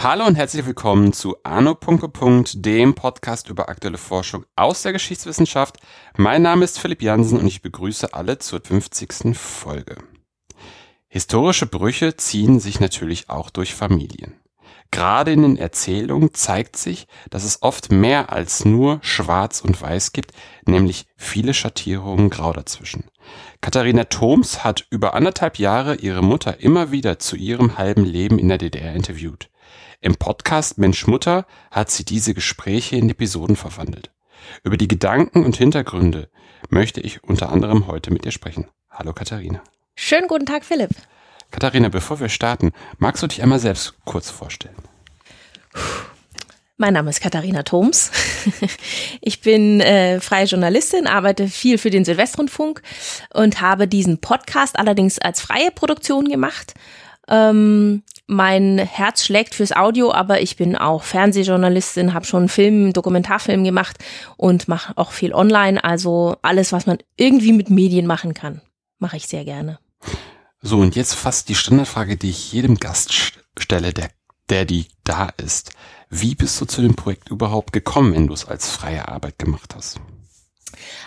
Hallo und herzlich willkommen zu Arno. dem Podcast über aktuelle Forschung aus der Geschichtswissenschaft. Mein Name ist Philipp Jansen und ich begrüße alle zur 50. Folge. Historische Brüche ziehen sich natürlich auch durch Familien. Gerade in den Erzählungen zeigt sich, dass es oft mehr als nur Schwarz und Weiß gibt, nämlich viele Schattierungen grau dazwischen. Katharina Thoms hat über anderthalb Jahre ihre Mutter immer wieder zu ihrem halben Leben in der DDR interviewt. Im Podcast Mensch Mutter hat sie diese Gespräche in Episoden verwandelt. Über die Gedanken und Hintergründe möchte ich unter anderem heute mit dir sprechen. Hallo Katharina. Schönen guten Tag, Philipp. Katharina, bevor wir starten, magst du dich einmal selbst kurz vorstellen? Mein Name ist Katharina Thoms. Ich bin äh, freie Journalistin, arbeite viel für den Südwestrundfunk und habe diesen Podcast allerdings als freie Produktion gemacht. Ähm, mein Herz schlägt fürs Audio, aber ich bin auch Fernsehjournalistin, habe schon Film, Dokumentarfilm gemacht und mache auch viel online. Also alles, was man irgendwie mit Medien machen kann, mache ich sehr gerne. So, und jetzt fast die Standardfrage, die ich jedem Gast stelle, der, der die da ist. Wie bist du zu dem Projekt überhaupt gekommen, wenn du es als freie Arbeit gemacht hast?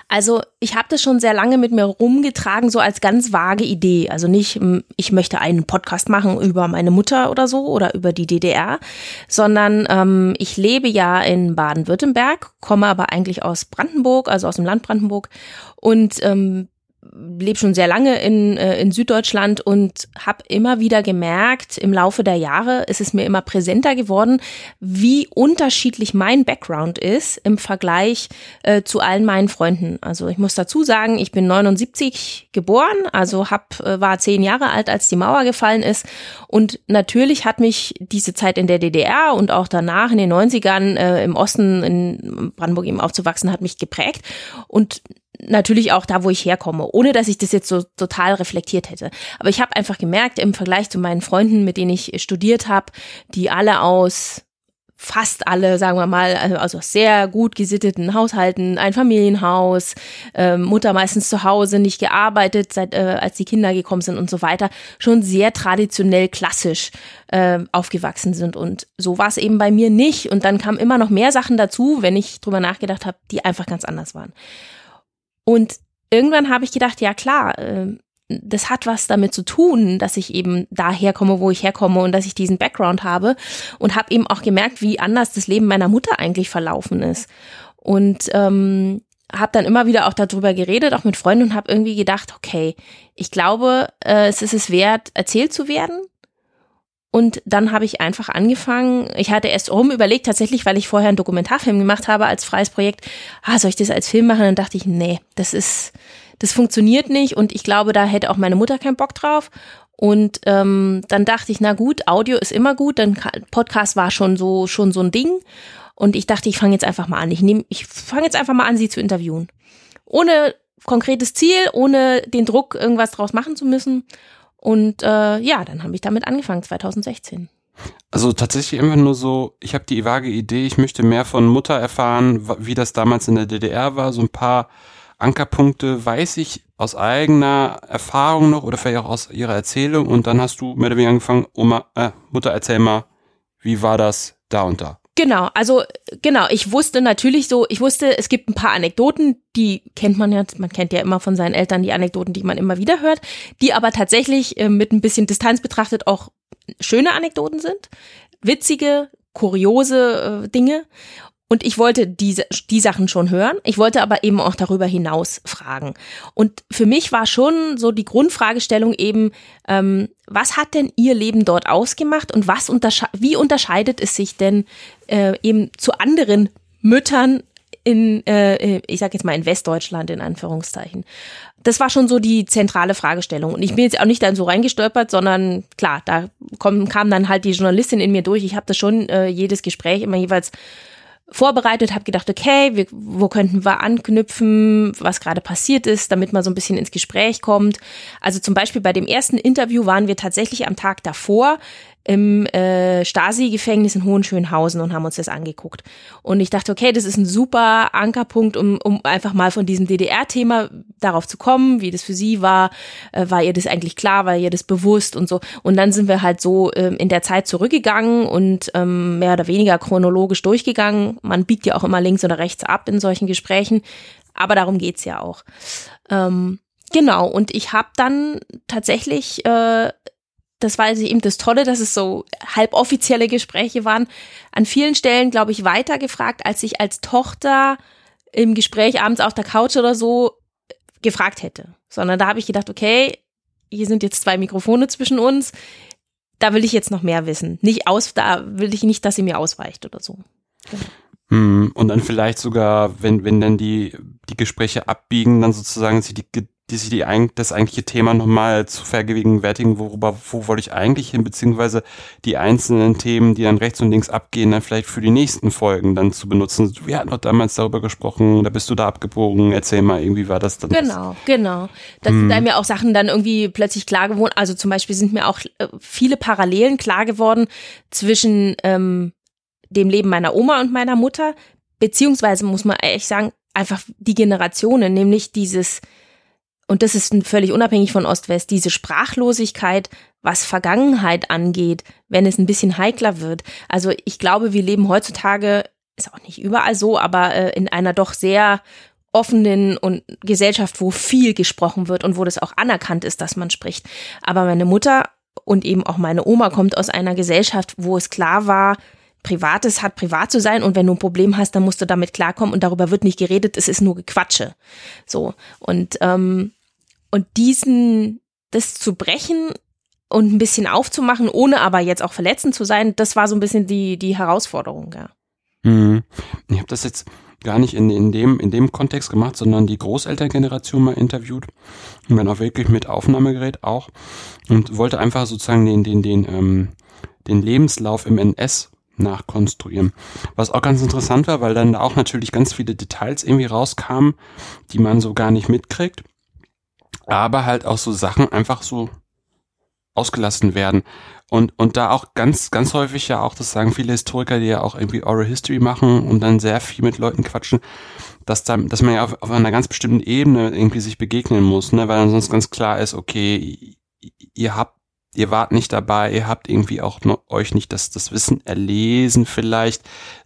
Also ich habe das schon sehr lange mit mir rumgetragen, so als ganz vage Idee. Also nicht, ich möchte einen Podcast machen über meine Mutter oder so oder über die DDR, sondern ähm, ich lebe ja in Baden-Württemberg, komme aber eigentlich aus Brandenburg, also aus dem Land Brandenburg und ähm, lebe schon sehr lange in, äh, in Süddeutschland und habe immer wieder gemerkt, im Laufe der Jahre ist es mir immer präsenter geworden, wie unterschiedlich mein Background ist im Vergleich äh, zu allen meinen Freunden. Also ich muss dazu sagen, ich bin 79 geboren, also hab, äh, war zehn Jahre alt, als die Mauer gefallen ist. Und natürlich hat mich diese Zeit in der DDR und auch danach in den 90ern äh, im Osten in Brandenburg eben aufzuwachsen, hat mich geprägt. Und natürlich auch da, wo ich herkomme, ohne dass ich das jetzt so total reflektiert hätte. Aber ich habe einfach gemerkt, im Vergleich zu meinen Freunden, mit denen ich studiert habe, die alle aus fast alle, sagen wir mal, also, also sehr gut gesitteten Haushalten, ein Familienhaus, äh, Mutter meistens zu Hause, nicht gearbeitet, seit äh, als die Kinder gekommen sind und so weiter, schon sehr traditionell klassisch äh, aufgewachsen sind. Und so war es eben bei mir nicht. Und dann kamen immer noch mehr Sachen dazu, wenn ich drüber nachgedacht habe, die einfach ganz anders waren. Und irgendwann habe ich gedacht, ja klar, äh, das hat was damit zu tun, dass ich eben daher komme, wo ich herkomme und dass ich diesen Background habe und habe eben auch gemerkt, wie anders das Leben meiner Mutter eigentlich verlaufen ist. Und ähm, habe dann immer wieder auch darüber geredet, auch mit Freunden und habe irgendwie gedacht, okay, ich glaube, äh, es ist es wert, erzählt zu werden und dann habe ich einfach angefangen, ich hatte erst rum überlegt, tatsächlich, weil ich vorher einen Dokumentarfilm gemacht habe als freies Projekt, ah, soll ich das als Film machen? Und dann dachte ich, nee, das ist, das funktioniert nicht und ich glaube, da hätte auch meine Mutter keinen Bock drauf. Und ähm, dann dachte ich, na gut, Audio ist immer gut, dann Podcast war schon so, schon so ein Ding. Und ich dachte, ich fange jetzt einfach mal an. Ich nehme, ich fange jetzt einfach mal an, sie zu interviewen. Ohne konkretes Ziel, ohne den Druck, irgendwas draus machen zu müssen. Und äh, ja, dann habe ich damit angefangen, 2016. Also tatsächlich einfach nur so, ich habe die vage Idee, ich möchte mehr von Mutter erfahren, wie das damals in der DDR war. So ein paar Ankerpunkte weiß ich aus eigener Erfahrung noch oder vielleicht auch aus ihrer Erzählung. Und dann hast du mehr oder weniger angefangen, Oma, äh, Mutter, erzähl mal, wie war das da und da? Genau, also genau, ich wusste natürlich so, ich wusste, es gibt ein paar Anekdoten, die kennt man ja, man kennt ja immer von seinen Eltern die Anekdoten, die man immer wieder hört, die aber tatsächlich äh, mit ein bisschen Distanz betrachtet auch schöne Anekdoten sind, witzige, kuriose äh, Dinge und ich wollte diese, die Sachen schon hören. Ich wollte aber eben auch darüber hinaus fragen. Und für mich war schon so die Grundfragestellung eben, ähm, was hat denn Ihr Leben dort ausgemacht und was untersche wie unterscheidet es sich denn äh, eben zu anderen Müttern in, äh, ich sag jetzt mal in Westdeutschland in Anführungszeichen. Das war schon so die zentrale Fragestellung. Und ich bin jetzt auch nicht dann so reingestolpert, sondern klar, da kommen, kam dann halt die Journalistin in mir durch. Ich habe das schon äh, jedes Gespräch immer jeweils vorbereitet, habe gedacht, okay, wir, wo könnten wir anknüpfen, was gerade passiert ist, damit man so ein bisschen ins Gespräch kommt. Also zum Beispiel bei dem ersten Interview waren wir tatsächlich am Tag davor im äh, Stasi-Gefängnis in Hohenschönhausen und haben uns das angeguckt. Und ich dachte, okay, das ist ein super Ankerpunkt, um, um einfach mal von diesem DDR-Thema darauf zu kommen, wie das für sie war. Äh, war ihr das eigentlich klar, war ihr das bewusst und so. Und dann sind wir halt so ähm, in der Zeit zurückgegangen und ähm, mehr oder weniger chronologisch durchgegangen. Man biegt ja auch immer links oder rechts ab in solchen Gesprächen. Aber darum geht's ja auch. Ähm, genau, und ich habe dann tatsächlich äh, das war also eben das Tolle, dass es so halboffizielle Gespräche waren. An vielen Stellen, glaube ich, weiter gefragt, als ich als Tochter im Gespräch abends auf der Couch oder so gefragt hätte. Sondern da habe ich gedacht, okay, hier sind jetzt zwei Mikrofone zwischen uns. Da will ich jetzt noch mehr wissen. Nicht aus, da will ich nicht, dass sie mir ausweicht oder so. Hm, und dann vielleicht sogar, wenn, wenn dann die, die Gespräche abbiegen, dann sozusagen sie die die sich die, das eigentliche Thema nochmal zu vergegenwärtigen, worüber, wo wollte ich eigentlich hin, beziehungsweise die einzelnen Themen, die dann rechts und links abgehen, dann vielleicht für die nächsten Folgen dann zu benutzen. Wir hatten doch damals darüber gesprochen, da bist du da abgebogen, erzähl mal, irgendwie war das dann. Genau, genau. Da hm. sind mir auch Sachen dann irgendwie plötzlich klar geworden. Also zum Beispiel sind mir auch äh, viele Parallelen klar geworden zwischen ähm, dem Leben meiner Oma und meiner Mutter, beziehungsweise muss man ehrlich sagen, einfach die Generationen, nämlich dieses und das ist völlig unabhängig von Ost-West, diese Sprachlosigkeit, was Vergangenheit angeht, wenn es ein bisschen heikler wird. Also ich glaube, wir leben heutzutage, ist auch nicht überall so, aber äh, in einer doch sehr offenen und Gesellschaft, wo viel gesprochen wird und wo das auch anerkannt ist, dass man spricht. Aber meine Mutter und eben auch meine Oma kommt aus einer Gesellschaft, wo es klar war, Privates hat privat zu sein und wenn du ein Problem hast, dann musst du damit klarkommen und darüber wird nicht geredet, es ist nur Gequatsche. So. Und ähm, und diesen, das zu brechen und ein bisschen aufzumachen, ohne aber jetzt auch verletzend zu sein, das war so ein bisschen die, die Herausforderung, ja. Hm. Ich habe das jetzt gar nicht in, in, dem, in dem Kontext gemacht, sondern die Großelterngeneration mal interviewt. Und dann auch wirklich mit Aufnahmegerät auch. Und wollte einfach sozusagen den, den, den, ähm, den Lebenslauf im NS nachkonstruieren. Was auch ganz interessant war, weil dann auch natürlich ganz viele Details irgendwie rauskamen, die man so gar nicht mitkriegt aber halt auch so Sachen einfach so ausgelassen werden. Und, und da auch ganz, ganz häufig ja auch, das sagen viele Historiker, die ja auch irgendwie Oral History machen und dann sehr viel mit Leuten quatschen, dass da, dass man ja auf, auf einer ganz bestimmten Ebene irgendwie sich begegnen muss, ne, weil dann sonst ganz klar ist, okay, ihr habt, ihr wart nicht dabei, ihr habt irgendwie auch noch, euch nicht das, das Wissen erlesen vielleicht,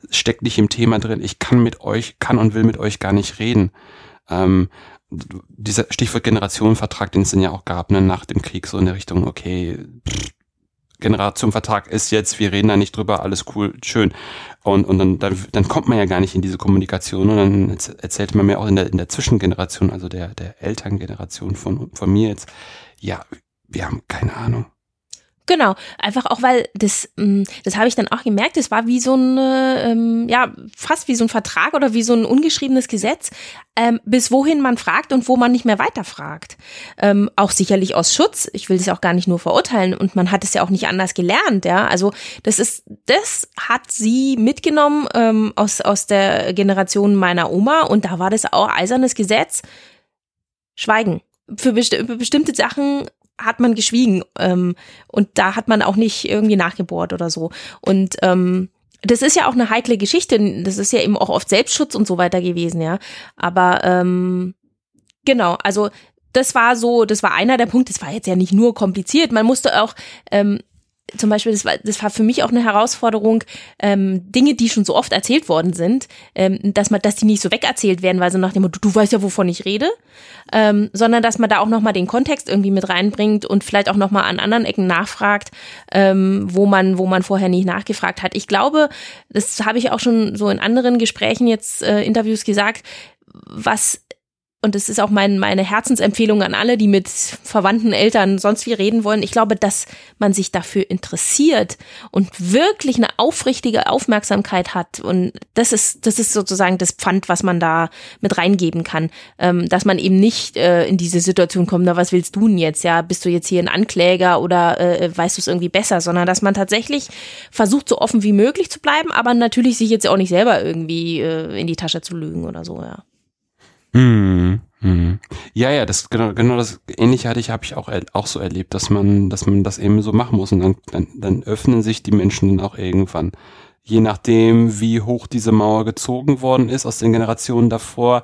steckt nicht im Thema drin, ich kann mit euch, kann und will mit euch gar nicht reden. Ähm, dieser Stichwort Generationenvertrag, den es dann ja auch gab, ne, nach dem Krieg, so in der Richtung, okay, Generationenvertrag ist jetzt, wir reden da nicht drüber, alles cool, schön. Und, und dann, dann, dann kommt man ja gar nicht in diese Kommunikation und dann erzählt man mir auch in der, in der Zwischengeneration, also der, der Elterngeneration von, von mir jetzt, ja, wir haben keine Ahnung. Genau, einfach auch, weil das, mm, das habe ich dann auch gemerkt, es war wie so ein, ähm, ja, fast wie so ein Vertrag oder wie so ein ungeschriebenes Gesetz, ähm, bis wohin man fragt und wo man nicht mehr weiterfragt. Ähm, auch sicherlich aus Schutz, ich will das auch gar nicht nur verurteilen und man hat es ja auch nicht anders gelernt, ja. Also das ist, das hat sie mitgenommen ähm, aus, aus der Generation meiner Oma und da war das auch eisernes Gesetz. Schweigen für, besti für bestimmte Sachen hat man geschwiegen ähm, und da hat man auch nicht irgendwie nachgebohrt oder so. Und ähm, das ist ja auch eine heikle Geschichte. Das ist ja eben auch oft Selbstschutz und so weiter gewesen, ja. Aber ähm, genau, also das war so, das war einer der Punkte. Das war jetzt ja nicht nur kompliziert. Man musste auch ähm, zum Beispiel, das war, das war für mich auch eine Herausforderung, ähm, Dinge, die schon so oft erzählt worden sind, ähm, dass man, dass die nicht so wegerzählt werden, weil so nach dem Motto, du weißt ja, wovon ich rede, ähm, sondern dass man da auch nochmal den Kontext irgendwie mit reinbringt und vielleicht auch nochmal an anderen Ecken nachfragt, ähm, wo man, wo man vorher nicht nachgefragt hat. Ich glaube, das habe ich auch schon so in anderen Gesprächen jetzt, äh, Interviews gesagt, was und das ist auch mein, meine Herzensempfehlung an alle, die mit Verwandten, Eltern, sonst wie reden wollen. Ich glaube, dass man sich dafür interessiert und wirklich eine aufrichtige Aufmerksamkeit hat. Und das ist, das ist sozusagen das Pfand, was man da mit reingeben kann. Ähm, dass man eben nicht äh, in diese Situation kommt, na, was willst du denn jetzt? Ja, bist du jetzt hier ein Ankläger oder äh, weißt du es irgendwie besser? Sondern dass man tatsächlich versucht, so offen wie möglich zu bleiben, aber natürlich sich jetzt auch nicht selber irgendwie äh, in die Tasche zu lügen oder so, ja. Hm, Mhm. Ja, ja, das genau, genau das ähnliche hatte ich, habe ich auch auch so erlebt, dass man, dass man das eben so machen muss und dann, dann, dann öffnen sich die Menschen dann auch irgendwann. Je nachdem, wie hoch diese Mauer gezogen worden ist aus den Generationen davor,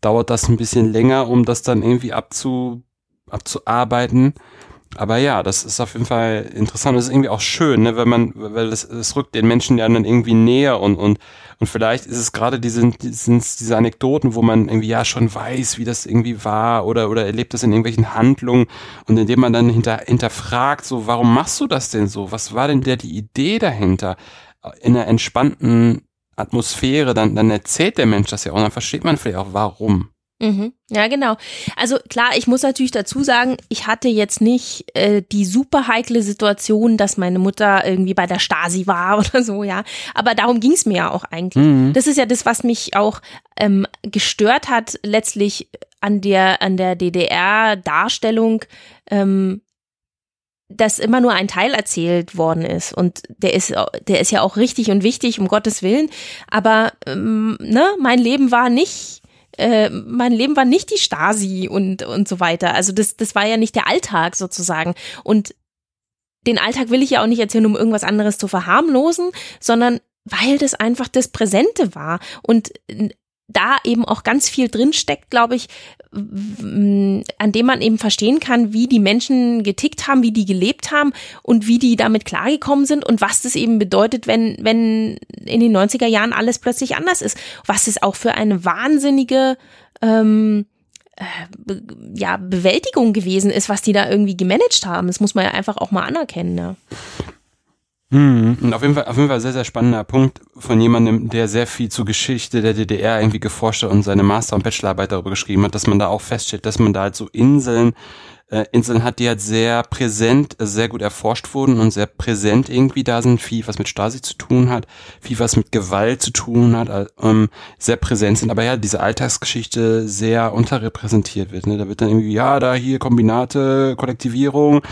dauert das ein bisschen länger, um das dann irgendwie abzu, abzuarbeiten. Aber ja, das ist auf jeden Fall interessant. Das ist irgendwie auch schön, ne, wenn man, weil es, es rückt den Menschen ja dann irgendwie näher und, und, und vielleicht ist es gerade diese, diese Anekdoten, wo man irgendwie ja schon weiß, wie das irgendwie war oder, oder erlebt das in irgendwelchen Handlungen und indem man dann hinter, hinterfragt, so, warum machst du das denn so? Was war denn der die Idee dahinter? In einer entspannten Atmosphäre, dann, dann erzählt der Mensch das ja auch, und dann versteht man vielleicht auch, warum. Mhm. Ja, genau. Also klar, ich muss natürlich dazu sagen, ich hatte jetzt nicht äh, die super heikle Situation, dass meine Mutter irgendwie bei der Stasi war oder so, ja. Aber darum ging es mir ja auch eigentlich. Mhm. Das ist ja das, was mich auch ähm, gestört hat, letztlich an der, an der DDR-Darstellung, ähm, dass immer nur ein Teil erzählt worden ist. Und der ist, der ist ja auch richtig und wichtig, um Gottes Willen. Aber ähm, ne, mein Leben war nicht äh, mein Leben war nicht die Stasi und, und so weiter. Also das, das war ja nicht der Alltag sozusagen. Und den Alltag will ich ja auch nicht erzählen, um irgendwas anderes zu verharmlosen, sondern weil das einfach das Präsente war. Und da eben auch ganz viel drinsteckt, glaube ich, an dem man eben verstehen kann, wie die Menschen getickt haben, wie die gelebt haben und wie die damit klargekommen sind und was das eben bedeutet, wenn, wenn in den 90er Jahren alles plötzlich anders ist. Was es auch für eine wahnsinnige ähm, äh, ja, Bewältigung gewesen ist, was die da irgendwie gemanagt haben. Das muss man ja einfach auch mal anerkennen. Ja. Hm, und auf jeden Fall, auf jeden Fall sehr, sehr spannender Punkt von jemandem, der sehr viel zur Geschichte der DDR irgendwie geforscht hat und seine Master- und Bachelorarbeit darüber geschrieben hat, dass man da auch feststellt, dass man da halt so Inseln äh, Inseln hat, die halt sehr präsent, äh, sehr gut erforscht wurden und sehr präsent irgendwie da sind, viel was mit Stasi zu tun hat, viel was mit Gewalt zu tun hat, äh, ähm, sehr präsent sind, aber ja, diese Alltagsgeschichte sehr unterrepräsentiert wird. Ne? Da wird dann irgendwie, ja, da hier Kombinate, Kollektivierung,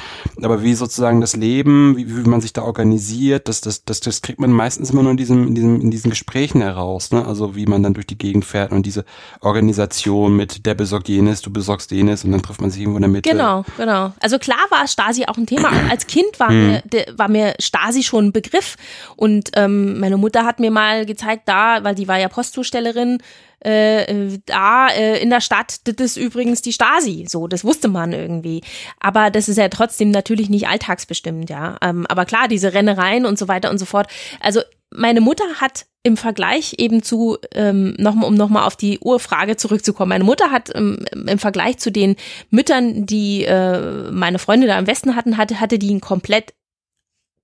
aber wie sozusagen das Leben, wie, wie man sich da organisiert, das, das, das, das kriegt man meistens immer nur in diesem, in diesem, in diesen Gesprächen heraus, ne? Also wie man dann durch die Gegend fährt und diese Organisation mit der besorgt jenes, du besorgst jenes und dann trifft man sich irgendwo in der Mitte. Genau Genau, genau. Also klar war Stasi auch ein Thema. Als Kind war, mhm. mir, war mir Stasi schon ein Begriff. Und ähm, meine Mutter hat mir mal gezeigt, da, weil die war ja Postzustellerin, äh, da äh, in der Stadt, das ist übrigens die Stasi. So, das wusste man irgendwie. Aber das ist ja trotzdem natürlich nicht alltagsbestimmt, ja. Ähm, aber klar, diese Rennereien und so weiter und so fort. Also meine Mutter hat im Vergleich eben zu, ähm, noch, um nochmal auf die Urfrage zurückzukommen, meine Mutter hat ähm, im Vergleich zu den Müttern, die äh, meine Freunde da im Westen hatten, hatte, hatte die ein komplett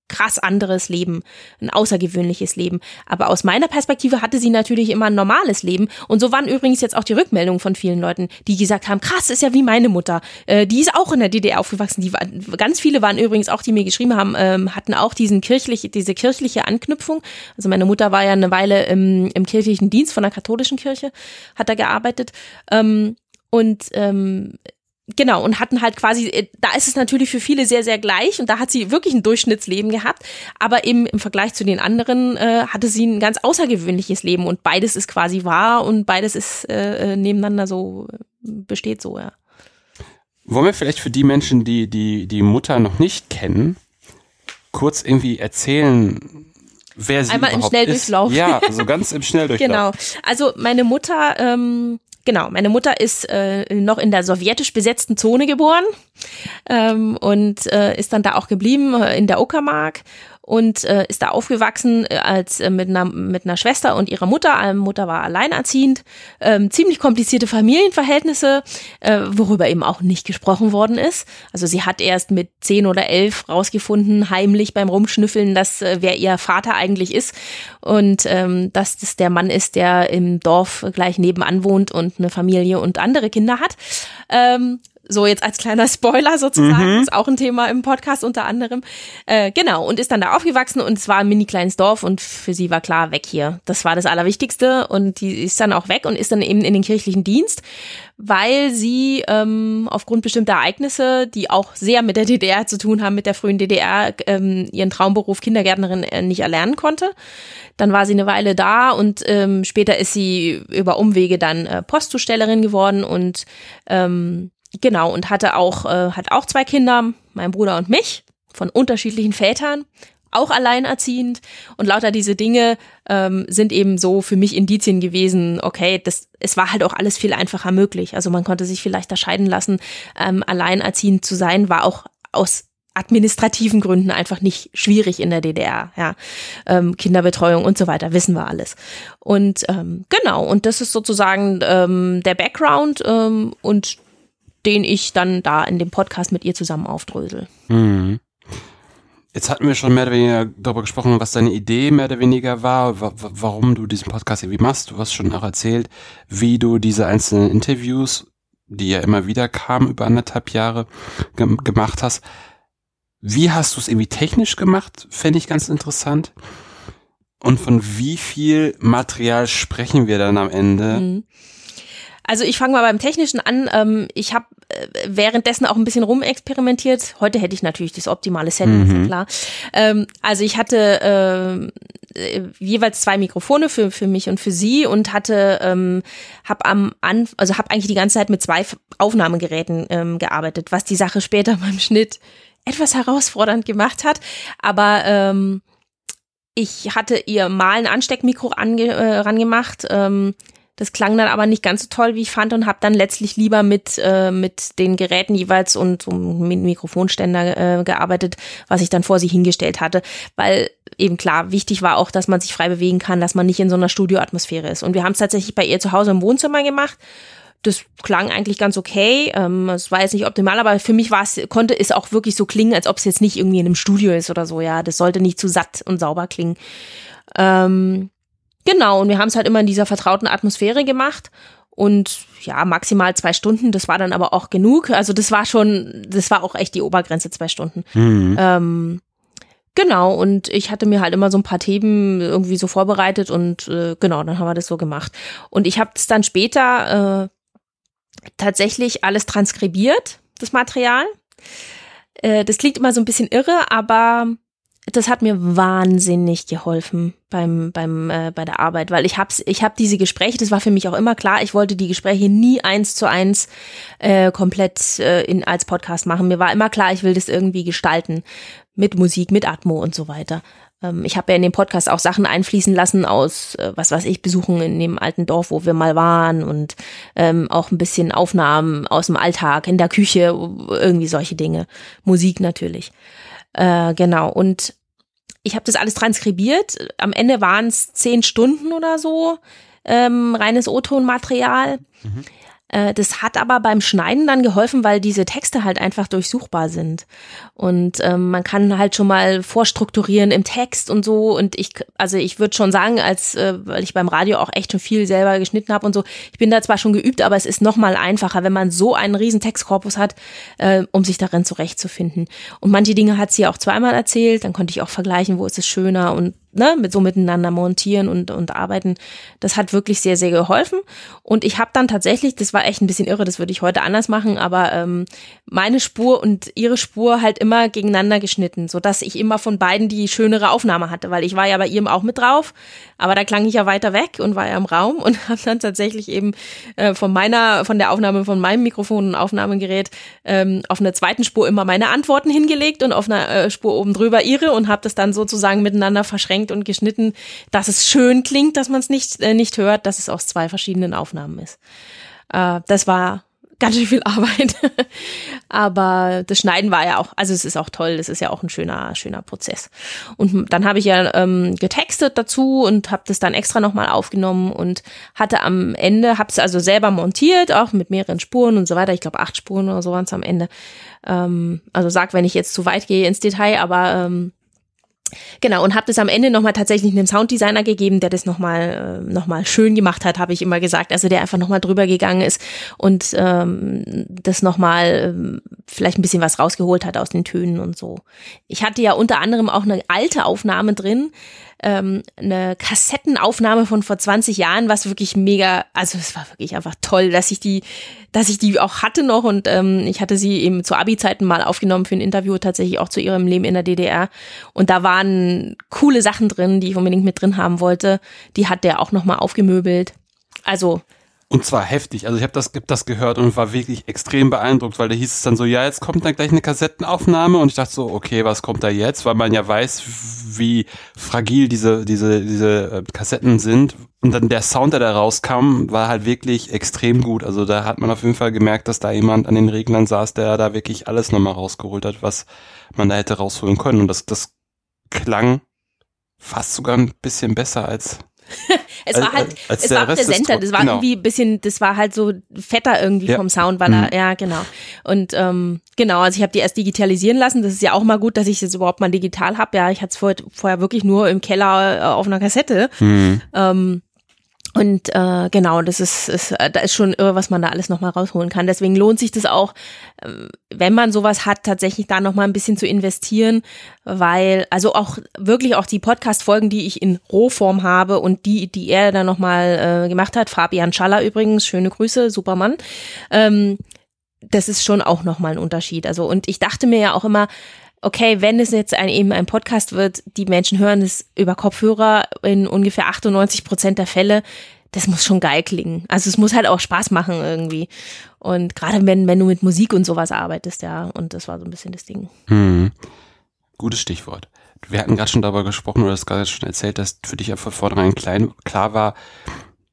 krass anderes Leben, ein außergewöhnliches Leben. Aber aus meiner Perspektive hatte sie natürlich immer ein normales Leben. Und so waren übrigens jetzt auch die Rückmeldungen von vielen Leuten, die gesagt haben, krass, ist ja wie meine Mutter. Äh, die ist auch in der DDR aufgewachsen. Die war, ganz viele waren übrigens auch, die mir geschrieben haben, ähm, hatten auch diesen kirchliche, diese kirchliche Anknüpfung. Also meine Mutter war ja eine Weile im, im kirchlichen Dienst von der katholischen Kirche, hat da gearbeitet. Ähm, und ähm, Genau, und hatten halt quasi, äh, da ist es natürlich für viele sehr, sehr gleich und da hat sie wirklich ein Durchschnittsleben gehabt, aber eben im Vergleich zu den anderen äh, hatte sie ein ganz außergewöhnliches Leben und beides ist quasi wahr und beides ist äh, äh nebeneinander so, äh, besteht so, ja. Wollen wir vielleicht für die Menschen, die die, die Mutter noch nicht kennen, kurz irgendwie erzählen, wer sie Einmal überhaupt im Schnelldurchlauf. ist? Ja, so ganz im Schnelldurchlauf. genau. Also meine Mutter ähm, Genau, meine Mutter ist äh, noch in der sowjetisch besetzten Zone geboren ähm, und äh, ist dann da auch geblieben äh, in der Uckermark und äh, ist da aufgewachsen äh, als äh, mit einer mit einer Schwester und ihrer Mutter. Eine Mutter war alleinerziehend, ähm, ziemlich komplizierte Familienverhältnisse, äh, worüber eben auch nicht gesprochen worden ist. Also sie hat erst mit zehn oder elf rausgefunden, heimlich beim Rumschnüffeln, dass äh, wer ihr Vater eigentlich ist und ähm, dass das der Mann ist, der im Dorf gleich nebenan wohnt und eine Familie und andere Kinder hat. Ähm, So jetzt als kleiner Spoiler sozusagen, mhm. ist auch ein Thema im Podcast unter anderem. Äh, genau, und ist dann da aufgewachsen und es war ein mini kleines Dorf und für sie war klar, weg hier. Das war das Allerwichtigste und die ist dann auch weg und ist dann eben in den kirchlichen Dienst, weil sie ähm, aufgrund bestimmter Ereignisse, die auch sehr mit der DDR zu tun haben, mit der frühen DDR, ähm, ihren Traumberuf Kindergärtnerin äh, nicht erlernen konnte. Dann war sie eine Weile da und ähm, später ist sie über Umwege dann äh, Postzustellerin geworden und ähm, Genau, und hatte auch, äh, hat auch zwei Kinder, mein Bruder und mich, von unterschiedlichen Vätern, auch alleinerziehend. Und lauter diese Dinge ähm, sind eben so für mich Indizien gewesen, okay, das, es war halt auch alles viel einfacher möglich. Also man konnte sich vielleicht da scheiden lassen. Ähm, alleinerziehend zu sein, war auch aus administrativen Gründen einfach nicht schwierig in der DDR. Ja, ähm, Kinderbetreuung und so weiter wissen wir alles. Und ähm, genau, und das ist sozusagen ähm, der Background ähm, und den ich dann da in dem Podcast mit ihr zusammen aufdrösel. Mhm. Jetzt hatten wir schon mehr oder weniger darüber gesprochen, was deine Idee mehr oder weniger war, warum du diesen Podcast irgendwie machst. Du hast schon auch erzählt, wie du diese einzelnen Interviews, die ja immer wieder kamen über anderthalb Jahre, ge gemacht hast. Wie hast du es irgendwie technisch gemacht? Fände ich ganz interessant. Und von wie viel Material sprechen wir dann am Ende? Mhm. Also ich fange mal beim Technischen an. Ähm, ich habe äh, währenddessen auch ein bisschen rumexperimentiert. Heute hätte ich natürlich das optimale Setting, mhm. klar. Ähm, also ich hatte äh, jeweils zwei Mikrofone für für mich und für sie und hatte ähm, habe am an also habe eigentlich die ganze Zeit mit zwei Aufnahmegeräten ähm, gearbeitet, was die Sache später beim Schnitt etwas herausfordernd gemacht hat. Aber ähm, ich hatte ihr mal ein Ansteckmikro ange, äh, rangemacht. Ähm, das klang dann aber nicht ganz so toll, wie ich fand, und habe dann letztlich lieber mit, äh, mit den Geräten jeweils und um Mikrofonständer äh, gearbeitet, was ich dann vor sie hingestellt hatte. Weil eben klar, wichtig war auch, dass man sich frei bewegen kann, dass man nicht in so einer Studioatmosphäre ist. Und wir haben es tatsächlich bei ihr zu Hause im Wohnzimmer gemacht. Das klang eigentlich ganz okay. Ähm, es war jetzt nicht optimal, aber für mich war es, konnte es auch wirklich so klingen, als ob es jetzt nicht irgendwie in einem Studio ist oder so. Ja, das sollte nicht zu satt und sauber klingen. Ähm, Genau, und wir haben es halt immer in dieser vertrauten Atmosphäre gemacht. Und ja, maximal zwei Stunden, das war dann aber auch genug. Also das war schon, das war auch echt die Obergrenze, zwei Stunden. Mhm. Ähm, genau, und ich hatte mir halt immer so ein paar Themen irgendwie so vorbereitet und äh, genau, dann haben wir das so gemacht. Und ich habe es dann später äh, tatsächlich alles transkribiert, das Material. Äh, das klingt immer so ein bisschen irre, aber das hat mir wahnsinnig geholfen beim beim äh, bei der Arbeit, weil ich hab's ich habe diese Gespräche, das war für mich auch immer klar, ich wollte die Gespräche nie eins zu eins äh, komplett äh, in als Podcast machen. Mir war immer klar, ich will das irgendwie gestalten mit Musik, mit Atmo und so weiter. Ähm, ich habe ja in dem Podcast auch Sachen einfließen lassen aus äh, was weiß ich Besuchen in dem alten Dorf, wo wir mal waren und ähm, auch ein bisschen Aufnahmen aus dem Alltag in der Küche, irgendwie solche Dinge, Musik natürlich. Äh, genau. Und ich habe das alles transkribiert. Am Ende waren es zehn Stunden oder so, ähm, reines O-Ton-Material. Mhm. Äh, das hat aber beim Schneiden dann geholfen, weil diese Texte halt einfach durchsuchbar sind. Und ähm, man kann halt schon mal vorstrukturieren im Text und so. Und ich, also ich würde schon sagen, als äh, weil ich beim Radio auch echt schon viel selber geschnitten habe und so, ich bin da zwar schon geübt, aber es ist noch mal einfacher, wenn man so einen riesen Textkorpus hat, äh, um sich darin zurechtzufinden. Und manche Dinge hat sie auch zweimal erzählt, dann konnte ich auch vergleichen, wo ist es schöner und ne, mit so miteinander montieren und, und arbeiten. Das hat wirklich sehr, sehr geholfen. Und ich habe dann tatsächlich, das war echt ein bisschen irre, das würde ich heute anders machen, aber ähm, meine Spur und ihre Spur halt immer gegeneinander geschnitten, so dass ich immer von beiden die schönere Aufnahme hatte, weil ich war ja bei ihrem auch mit drauf, aber da klang ich ja weiter weg und war ja im Raum und habe dann tatsächlich eben äh, von meiner, von der Aufnahme von meinem Mikrofon und Aufnahmegerät ähm, auf einer zweiten Spur immer meine Antworten hingelegt und auf einer äh, Spur oben drüber ihre und habe das dann sozusagen miteinander verschränkt und geschnitten, dass es schön klingt, dass man es nicht, äh, nicht hört, dass es aus zwei verschiedenen Aufnahmen ist. Äh, das war ganz schön viel Arbeit. Aber das Schneiden war ja auch, also es ist auch toll, das ist ja auch ein schöner, schöner Prozess. Und dann habe ich ja ähm, getextet dazu und habe das dann extra nochmal aufgenommen und hatte am Ende, habe es also selber montiert, auch mit mehreren Spuren und so weiter. Ich glaube acht Spuren oder so waren es am Ende. Ähm, also sag, wenn ich jetzt zu weit gehe ins Detail, aber ähm, Genau, und habe das am Ende nochmal tatsächlich einem Sounddesigner gegeben, der das nochmal äh, noch mal schön gemacht hat, habe ich immer gesagt. Also der einfach nochmal drüber gegangen ist und ähm, das nochmal ähm, vielleicht ein bisschen was rausgeholt hat aus den Tönen und so. Ich hatte ja unter anderem auch eine alte Aufnahme drin, ähm, eine Kassettenaufnahme von vor 20 Jahren, was wirklich mega, also es war wirklich einfach toll, dass ich die, dass ich die auch hatte noch und ähm, ich hatte sie eben zu Abi-Zeiten mal aufgenommen für ein Interview, tatsächlich auch zu ihrem Leben in der DDR und da waren coole Sachen drin, die ich unbedingt mit drin haben wollte. Die hat der auch nochmal aufgemöbelt. Also und zwar heftig. Also ich habe das, hab das gehört und war wirklich extrem beeindruckt, weil da hieß es dann so, ja, jetzt kommt dann gleich eine Kassettenaufnahme und ich dachte so, okay, was kommt da jetzt? Weil man ja weiß, wie fragil diese, diese, diese äh, Kassetten sind. Und dann der Sound, der da rauskam, war halt wirklich extrem gut. Also da hat man auf jeden Fall gemerkt, dass da jemand an den Reglern saß, der da wirklich alles nochmal rausgeholt hat, was man da hätte rausholen können. Und das, das klang fast sogar ein bisschen besser als es war halt, es war präsenter, das war genau. irgendwie ein bisschen, das war halt so fetter irgendwie ja. vom Sound, weil mhm. er, ja, genau. Und ähm, genau, also ich habe die erst digitalisieren lassen. Das ist ja auch mal gut, dass ich das überhaupt mal digital habe. Ja, ich hatte es vorher, vorher wirklich nur im Keller äh, auf einer Kassette. Mhm. Ähm, und äh, genau, das ist, ist, äh, da ist schon irre, was man da alles nochmal rausholen kann. Deswegen lohnt sich das auch, äh, wenn man sowas hat, tatsächlich da nochmal ein bisschen zu investieren, weil, also auch wirklich auch die Podcast-Folgen, die ich in Rohform habe und die, die er dann nochmal äh, gemacht hat, Fabian Schaller übrigens, schöne Grüße, Supermann, ähm, das ist schon auch nochmal ein Unterschied. Also, und ich dachte mir ja auch immer, okay, wenn es jetzt ein, eben ein Podcast wird, die Menschen hören es über Kopfhörer in ungefähr 98 Prozent der Fälle, das muss schon geil klingen. Also es muss halt auch Spaß machen irgendwie. Und gerade wenn, wenn du mit Musik und sowas arbeitest, ja, und das war so ein bisschen das Ding. Hm. Gutes Stichwort. Wir hatten gerade schon darüber gesprochen oder das gerade schon erzählt, dass für dich ja von vornherein klein, klar war,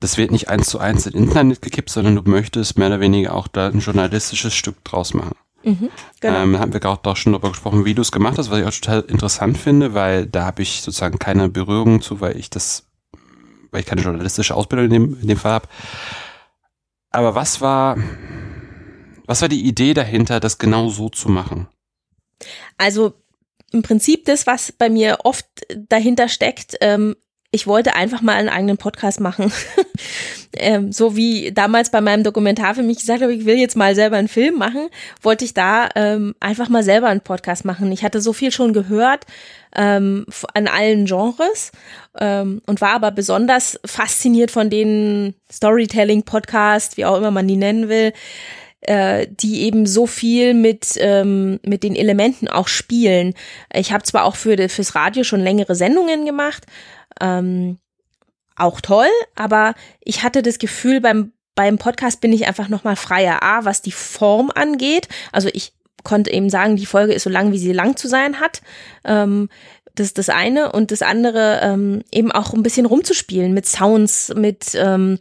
das wird nicht eins zu eins in Internet gekippt, sondern du möchtest mehr oder weniger auch da ein journalistisches Stück draus machen. Mhm, genau. ähm, haben wir auch schon darüber gesprochen, wie du es gemacht hast, was ich auch total interessant finde, weil da habe ich sozusagen keine Berührung zu, weil ich das, weil ich keine journalistische Ausbildung in dem, in dem Fall habe. Aber was war, was war die Idee dahinter, das genau so zu machen? Also im Prinzip das, was bei mir oft dahinter steckt, ähm, ich wollte einfach mal einen eigenen Podcast machen. ähm, so wie damals bei meinem Dokumentar für mich gesagt habe, ich will jetzt mal selber einen Film machen, wollte ich da ähm, einfach mal selber einen Podcast machen. Ich hatte so viel schon gehört ähm, an allen Genres ähm, und war aber besonders fasziniert von den Storytelling-Podcasts, wie auch immer man die nennen will, äh, die eben so viel mit ähm, mit den Elementen auch spielen. Ich habe zwar auch für fürs Radio schon längere Sendungen gemacht, ähm, auch toll, aber ich hatte das Gefühl, beim, beim Podcast bin ich einfach nochmal freier. A, was die Form angeht. Also ich konnte eben sagen, die Folge ist so lang, wie sie lang zu sein hat. Ähm, das ist das eine. Und das andere, ähm, eben auch ein bisschen rumzuspielen mit Sounds, mit ähm,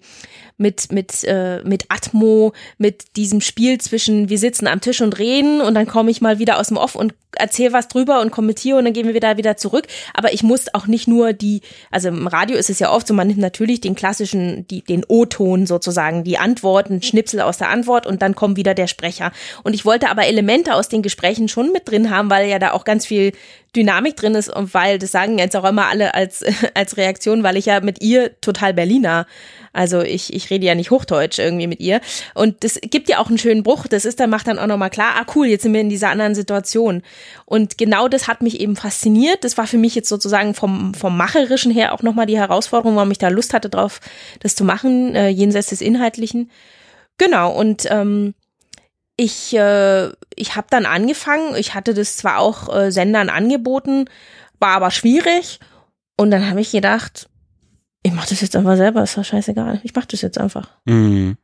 mit, mit, äh, mit Atmo, mit diesem Spiel zwischen wir sitzen am Tisch und reden und dann komme ich mal wieder aus dem Off und erzähle was drüber und kommentiere und dann gehen wir wieder wieder zurück. Aber ich muss auch nicht nur die, also im Radio ist es ja oft so, man nimmt natürlich den klassischen, die, den O-Ton sozusagen, die Antworten, Schnipsel aus der Antwort und dann kommt wieder der Sprecher. Und ich wollte aber Elemente aus den Gesprächen schon mit drin haben, weil ja da auch ganz viel Dynamik drin ist und weil, das sagen jetzt auch immer alle als, als Reaktion, weil ich ja mit ihr total Berliner also ich, ich rede ja nicht Hochdeutsch irgendwie mit ihr. Und das gibt ja auch einen schönen Bruch. Das ist dann, macht dann auch nochmal klar, ah cool, jetzt sind wir in dieser anderen Situation. Und genau das hat mich eben fasziniert. Das war für mich jetzt sozusagen vom, vom Macherischen her auch nochmal die Herausforderung, warum ich da Lust hatte drauf, das zu machen, äh, jenseits des Inhaltlichen. Genau, und ähm, ich, äh, ich habe dann angefangen, ich hatte das zwar auch äh, Sendern angeboten, war aber schwierig. Und dann habe ich gedacht, ich mach das jetzt einfach selber, ist doch scheißegal. Ich mach das jetzt einfach. Mhm.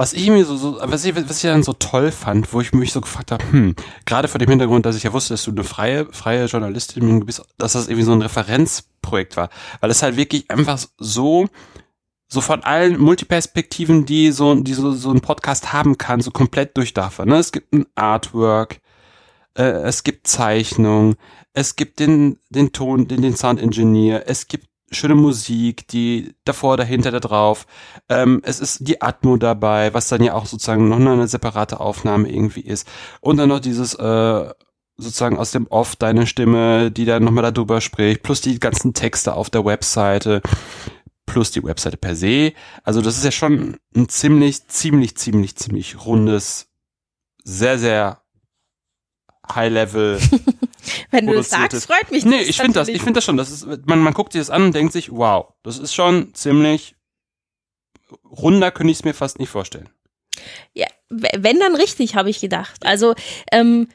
Was ich mir so, so was, ich, was ich dann so toll fand, wo ich mich so gefragt habe, hm, gerade vor dem Hintergrund, dass ich ja wusste, dass du eine freie, freie Journalistin bist, dass das irgendwie so ein Referenzprojekt war. Weil es halt wirklich einfach so, so von allen Multiperspektiven, die so, die so, so ein Podcast haben kann, so komplett durchdarf. Ne? Es gibt ein Artwork, äh, es gibt Zeichnung, es gibt den, den Ton, den, den Sound Engineer, es gibt schöne Musik, die davor, dahinter, da drauf. Ähm, es ist die Atmo dabei, was dann ja auch sozusagen noch eine separate Aufnahme irgendwie ist. Und dann noch dieses äh, sozusagen aus dem Off deine Stimme, die dann nochmal darüber spricht, plus die ganzen Texte auf der Webseite, plus die Webseite per se. Also das ist ja schon ein ziemlich, ziemlich, ziemlich, ziemlich rundes, sehr, sehr High-Level. Wenn du das sagst, freut mich. Nee, ich finde das, ich finde das schon. Das ist, man, man guckt sich das an und denkt sich, wow, das ist schon ziemlich runder, könnte ich es mir fast nicht vorstellen. Ja, wenn dann richtig, habe ich gedacht. Also, ähm,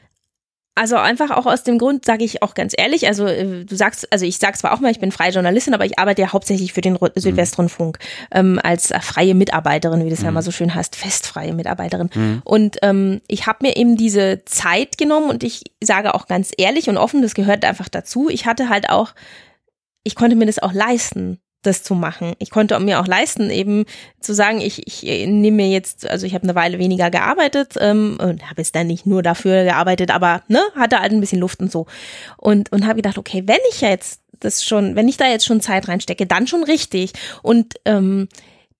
also einfach auch aus dem Grund, sage ich auch ganz ehrlich, also äh, du sagst, also ich sag zwar auch mal, ich bin freie Journalistin, aber ich arbeite ja hauptsächlich für den Südwestrundfunk ähm, als freie Mitarbeiterin, wie das mhm. ja immer so schön heißt, festfreie Mitarbeiterin. Mhm. Und ähm, ich habe mir eben diese Zeit genommen und ich sage auch ganz ehrlich und offen, das gehört einfach dazu. Ich hatte halt auch, ich konnte mir das auch leisten das zu machen. Ich konnte mir auch leisten, eben zu sagen, ich, ich nehme mir jetzt, also ich habe eine Weile weniger gearbeitet ähm, und habe jetzt dann nicht nur dafür gearbeitet, aber ne, hatte halt ein bisschen Luft und so. Und, und habe gedacht, okay, wenn ich jetzt das schon, wenn ich da jetzt schon Zeit reinstecke, dann schon richtig. Und ähm,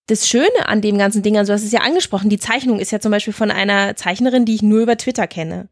das Schöne an dem ganzen Ding, also du hast es ja angesprochen, die Zeichnung ist ja zum Beispiel von einer Zeichnerin, die ich nur über Twitter kenne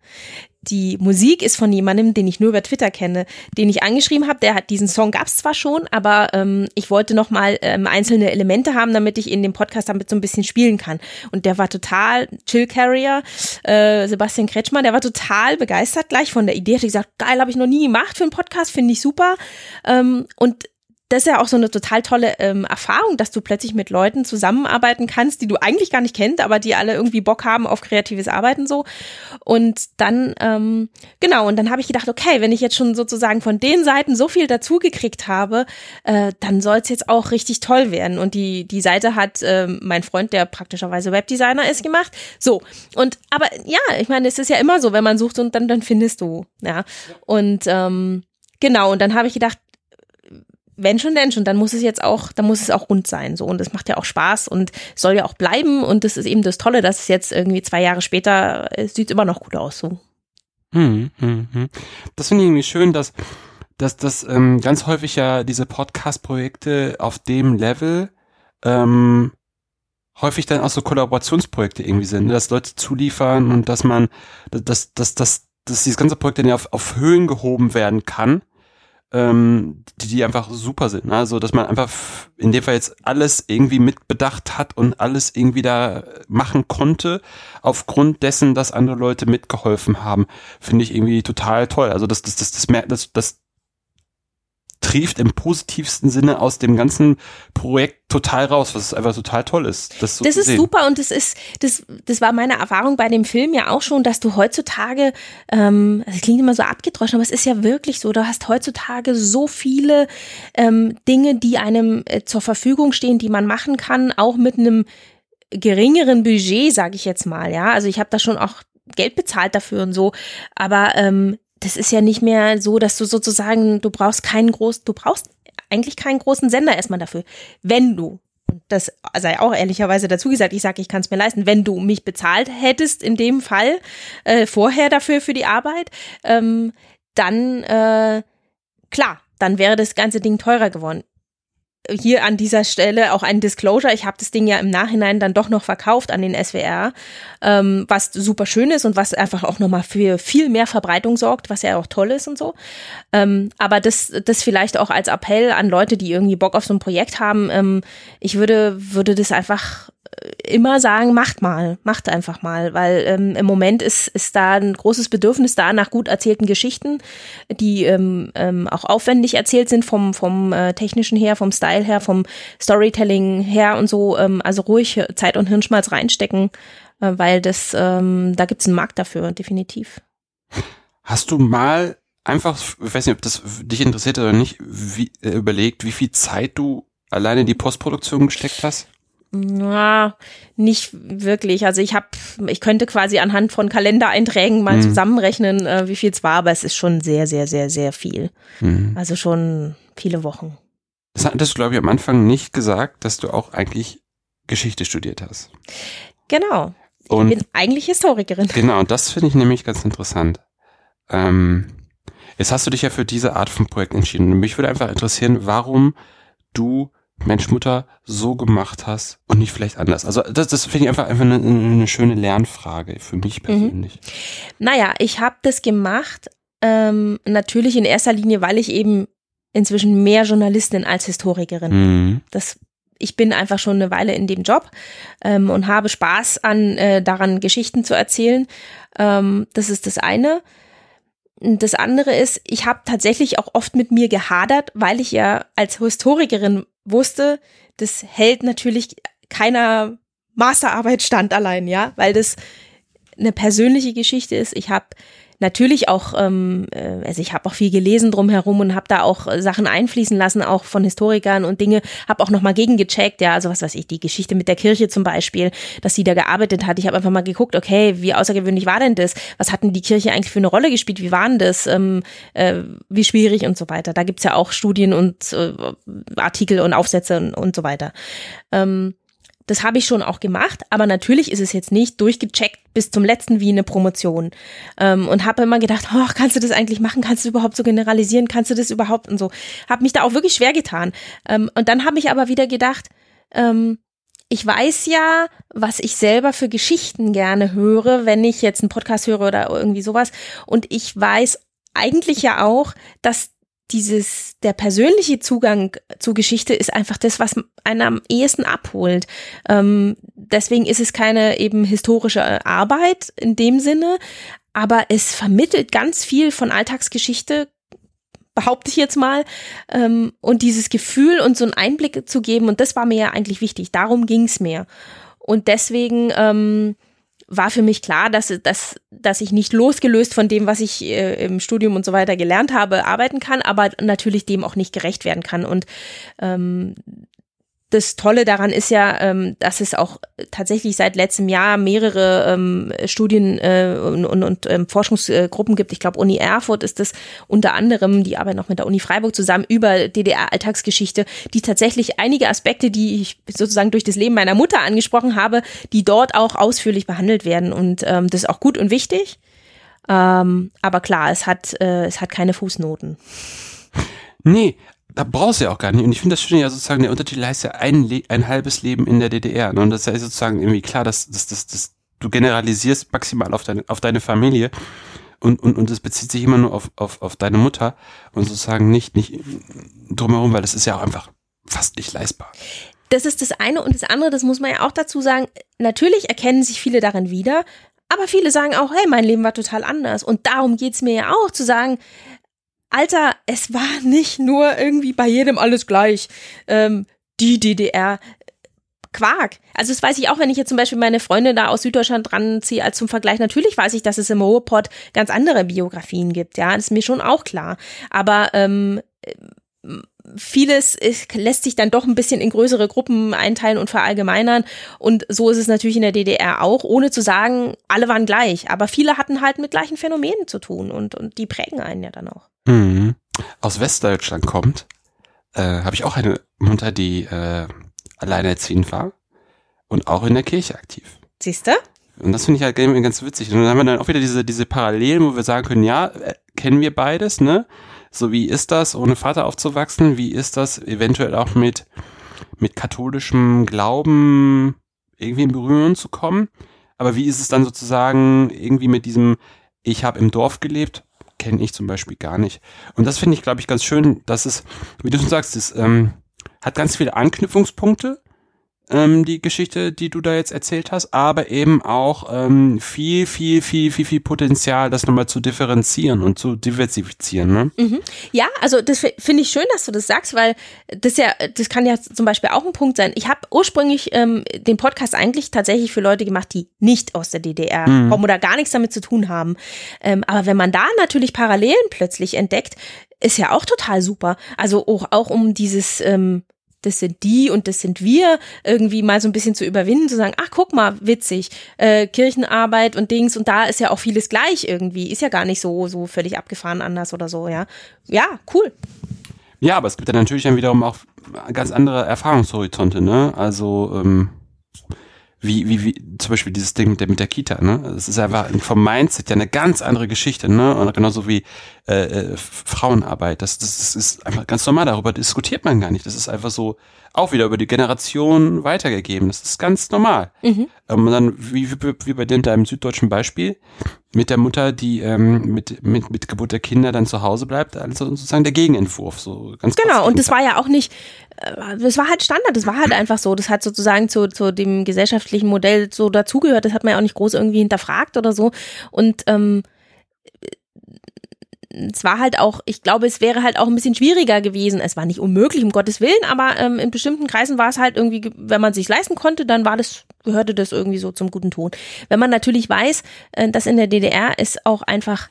die Musik ist von jemandem, den ich nur über Twitter kenne, den ich angeschrieben habe. Der hat diesen Song gab es zwar schon, aber ähm, ich wollte noch mal ähm, einzelne Elemente haben, damit ich in dem Podcast damit so ein bisschen spielen kann. Und der war total Chill Carrier, äh, Sebastian Kretschmer, der war total begeistert gleich von der Idee. Hat gesagt, geil, habe ich noch nie gemacht für einen Podcast, finde ich super. Ähm, und das ist ja auch so eine total tolle ähm, Erfahrung, dass du plötzlich mit Leuten zusammenarbeiten kannst, die du eigentlich gar nicht kennst, aber die alle irgendwie Bock haben auf kreatives Arbeiten so. Und dann, ähm, genau, und dann habe ich gedacht, okay, wenn ich jetzt schon sozusagen von den Seiten so viel dazugekriegt habe, äh, dann soll es jetzt auch richtig toll werden. Und die, die Seite hat äh, mein Freund, der praktischerweise Webdesigner ist, gemacht. So, und aber ja, ich meine, es ist ja immer so, wenn man sucht und dann, dann findest du. Ja. Und ähm, Genau, und dann habe ich gedacht, wenn schon, denn schon, dann muss es jetzt auch, dann muss es auch rund sein, so. Und das macht ja auch Spaß und soll ja auch bleiben. Und das ist eben das Tolle, dass es jetzt irgendwie zwei Jahre später, es sieht immer noch gut aus, so. Hm, hm, hm. Das finde ich irgendwie schön, dass, dass, dass ähm, ganz häufig ja diese Podcast-Projekte auf dem Level ähm, häufig dann auch so Kollaborationsprojekte irgendwie sind, ne? dass Leute zuliefern und dass man, dass, dass, dass, dass dieses ganze Projekt dann ja auf, auf Höhen gehoben werden kann ähm, die, die einfach super sind. Ne? Also, dass man einfach in dem Fall jetzt alles irgendwie mitbedacht hat und alles irgendwie da machen konnte, aufgrund dessen, dass andere Leute mitgeholfen haben, finde ich irgendwie total toll. Also, das, das, das, das, das, das trieft im positivsten Sinne aus dem ganzen Projekt total raus, was einfach total toll ist. Das, so das ist super und das ist, das, das war meine Erfahrung bei dem Film ja auch schon, dass du heutzutage, ähm, das klingt immer so abgedroschen, aber es ist ja wirklich so, du hast heutzutage so viele ähm, Dinge, die einem äh, zur Verfügung stehen, die man machen kann, auch mit einem geringeren Budget, sage ich jetzt mal, ja. Also ich habe da schon auch Geld bezahlt dafür und so, aber ähm, das ist ja nicht mehr so, dass du sozusagen, du brauchst keinen großen, du brauchst eigentlich keinen großen Sender erstmal dafür. Wenn du, das sei auch ehrlicherweise dazu gesagt, ich sage, ich kann es mir leisten, wenn du mich bezahlt hättest in dem Fall äh, vorher dafür für die Arbeit, ähm, dann äh, klar, dann wäre das ganze Ding teurer geworden hier an dieser Stelle auch ein Disclosure. Ich habe das Ding ja im Nachhinein dann doch noch verkauft an den SWR, ähm, was super schön ist und was einfach auch nochmal für viel mehr Verbreitung sorgt, was ja auch toll ist und so. Ähm, aber das, das vielleicht auch als Appell an Leute, die irgendwie Bock auf so ein Projekt haben. Ähm, ich würde, würde das einfach immer sagen, macht mal, macht einfach mal, weil ähm, im Moment ist, ist da ein großes Bedürfnis da nach gut erzählten Geschichten, die ähm, ähm, auch aufwendig erzählt sind vom, vom äh, technischen her, vom Style her, vom Storytelling her und so. Ähm, also ruhig Zeit und Hirnschmalz reinstecken, äh, weil das, ähm, da gibt's einen Markt dafür, definitiv. Hast du mal einfach, ich weiß nicht, ob das dich interessiert oder nicht, wie, äh, überlegt, wie viel Zeit du alleine in die Postproduktion gesteckt hast? Na, nicht wirklich. Also ich habe, ich könnte quasi anhand von Kalendereinträgen mal mhm. zusammenrechnen, äh, wie viel es war, aber es ist schon sehr, sehr, sehr, sehr viel. Mhm. Also schon viele Wochen. Das hattest du, glaube ich, am Anfang nicht gesagt, dass du auch eigentlich Geschichte studiert hast. Genau. Und ich bin eigentlich Historikerin. Genau, und das finde ich nämlich ganz interessant. Ähm, jetzt hast du dich ja für diese Art von Projekt entschieden. Und mich würde einfach interessieren, warum du Mensch, Mutter so gemacht hast und nicht vielleicht anders? Also das, das finde ich einfach, einfach eine, eine, schöne Lernfrage für mich mhm. persönlich. Mhm. Naja, ich habe das gemacht Ähm, natürlich in erster Linie, weil ich eben inzwischen mehr Journalistin als Historikerin. Mhm. Das, ich bin einfach schon eine Weile in dem Job ähm, und habe Spaß an äh, daran, Geschichten zu erzählen. Ähm, das ist das eine. Das andere ist, ich habe tatsächlich auch oft mit mir gehadert, weil ich ja als Historikerin wusste, das hält natürlich keiner Masterarbeit stand allein, ja, weil das eine persönliche Geschichte ist. Ich habe natürlich auch, ähm, äh, also ich habe auch viel gelesen drumherum und habe da auch Sachen einfließen lassen, auch von Historikern und Dinge, habe auch nochmal gegengecheckt, ja, also was weiß ich, die Geschichte mit der Kirche zum Beispiel, dass sie da gearbeitet hat. Ich habe einfach mal geguckt, okay, wie außergewöhnlich war denn das? Was hatten die Kirche eigentlich für eine Rolle gespielt? Wie waren das? Ähm, äh, wie schwierig und so weiter. Da gibt's ja auch Studien und äh, Artikel und Aufsätze und, und so weiter. Ähm, das habe ich schon auch gemacht, aber natürlich ist es jetzt nicht durchgecheckt bis zum letzten wie eine Promotion. Ähm, und habe immer gedacht, oh, kannst du das eigentlich machen? Kannst du überhaupt so generalisieren? Kannst du das überhaupt und so? Habe mich da auch wirklich schwer getan. Ähm, und dann habe ich aber wieder gedacht, ähm, ich weiß ja, was ich selber für Geschichten gerne höre, wenn ich jetzt einen Podcast höre oder irgendwie sowas. Und ich weiß eigentlich ja auch, dass dieses, der persönliche Zugang zur Geschichte ist einfach das, was einen am ehesten abholt. Ähm, deswegen ist es keine eben historische Arbeit in dem Sinne, aber es vermittelt ganz viel von Alltagsgeschichte, behaupte ich jetzt mal, ähm, und dieses Gefühl und so einen Einblick zu geben, und das war mir ja eigentlich wichtig, darum ging es mir. Und deswegen ähm, war für mich klar, dass, dass, dass ich nicht losgelöst von dem, was ich äh, im Studium und so weiter gelernt habe, arbeiten kann, aber natürlich dem auch nicht gerecht werden kann. Und ähm, das Tolle daran ist ja, ähm, dass es auch tatsächlich seit letztem Jahr mehrere ähm, Studien äh, und, und, und ähm, Forschungsgruppen gibt. Ich glaube, Uni Erfurt ist das unter anderem, die arbeiten auch mit der Uni Freiburg zusammen über DDR-Alltagsgeschichte, die tatsächlich einige Aspekte, die ich sozusagen durch das Leben meiner Mutter angesprochen habe, die dort auch ausführlich behandelt werden. Und ähm, das ist auch gut und wichtig. Ähm, aber klar, es hat, äh, es hat keine Fußnoten. Nee, da brauchst du ja auch gar nicht. Und ich finde das schön, ja sozusagen, der Untertitel heißt ja ein, Le ein halbes Leben in der DDR. Ne? Und das ist ja sozusagen irgendwie klar, dass, dass, dass, dass du generalisierst maximal auf deine, auf deine Familie. Und, und, und es bezieht sich immer nur auf, auf, auf deine Mutter und sozusagen nicht, nicht drumherum, weil das ist ja auch einfach fast nicht leistbar. Das ist das eine und das andere, das muss man ja auch dazu sagen, natürlich erkennen sich viele darin wieder, aber viele sagen auch, hey, mein Leben war total anders. Und darum geht's mir ja auch, zu sagen, Alter, es war nicht nur irgendwie bei jedem alles gleich. Ähm, die DDR. Quark. Also das weiß ich auch, wenn ich jetzt zum Beispiel meine Freunde da aus Süddeutschland dran ziehe als zum Vergleich. Natürlich weiß ich, dass es im Ruhrpott ganz andere Biografien gibt. Ja, das ist mir schon auch klar. Aber ähm, vieles ist, lässt sich dann doch ein bisschen in größere Gruppen einteilen und verallgemeinern. Und so ist es natürlich in der DDR auch, ohne zu sagen, alle waren gleich. Aber viele hatten halt mit gleichen Phänomenen zu tun und, und die prägen einen ja dann auch mhm. aus Westdeutschland kommt, äh, habe ich auch eine Mutter, die äh, alleinerziehend war und auch in der Kirche aktiv. Siehst du? Und das finde ich halt ganz witzig. Und dann haben wir dann auch wieder diese, diese Parallelen, wo wir sagen können, ja, äh, kennen wir beides, ne? So wie ist das, ohne Vater aufzuwachsen? Wie ist das eventuell auch mit, mit katholischem Glauben irgendwie in Berührung zu kommen? Aber wie ist es dann sozusagen irgendwie mit diesem, ich habe im Dorf gelebt, kenne ich zum Beispiel gar nicht. Und das finde ich, glaube ich, ganz schön, dass es, wie du schon sagst, es ähm, hat ganz viele Anknüpfungspunkte ähm, die Geschichte, die du da jetzt erzählt hast, aber eben auch ähm, viel, viel, viel, viel, viel Potenzial, das nochmal zu differenzieren und zu diversifizieren. Ne? Mhm. Ja, also das finde ich schön, dass du das sagst, weil das ja, das kann ja zum Beispiel auch ein Punkt sein. Ich habe ursprünglich ähm, den Podcast eigentlich tatsächlich für Leute gemacht, die nicht aus der DDR mhm. kommen oder gar nichts damit zu tun haben. Ähm, aber wenn man da natürlich Parallelen plötzlich entdeckt, ist ja auch total super. Also auch, auch um dieses ähm, das sind die und das sind wir, irgendwie mal so ein bisschen zu überwinden, zu sagen, ach guck mal, witzig, äh, Kirchenarbeit und Dings und da ist ja auch vieles gleich irgendwie, ist ja gar nicht so, so völlig abgefahren anders oder so, ja. Ja, cool. Ja, aber es gibt ja natürlich dann wiederum auch ganz andere Erfahrungshorizonte, ne? Also, ähm, wie, wie, wie, zum Beispiel dieses Ding mit der, mit der Kita, ne? Das ist einfach vom Mindset ja eine ganz andere Geschichte, ne? Und genauso wie äh, äh, Frauenarbeit. Das, das, das ist einfach ganz normal, darüber diskutiert man gar nicht. Das ist einfach so auch wieder über die Generation weitergegeben. Das ist ganz normal. Mhm. Ähm, und dann, wie, wie, wie bei dem, deinem süddeutschen Beispiel, mit der Mutter, die ähm, mit, mit, mit Geburt der Kinder dann zu Hause bleibt, also sozusagen der Gegenentwurf. So ganz genau, und das war ja auch nicht, äh, das war halt Standard, das war halt einfach so. Das hat sozusagen zu, zu dem gesellschaftlichen Modell so dazugehört. Das hat man ja auch nicht groß irgendwie hinterfragt oder so. Und ähm, es war halt auch, ich glaube, es wäre halt auch ein bisschen schwieriger gewesen. Es war nicht unmöglich, um Gottes Willen, aber ähm, in bestimmten Kreisen war es halt irgendwie, wenn man sich leisten konnte, dann war das, gehörte das irgendwie so zum guten Ton. Wenn man natürlich weiß, äh, dass in der DDR es auch einfach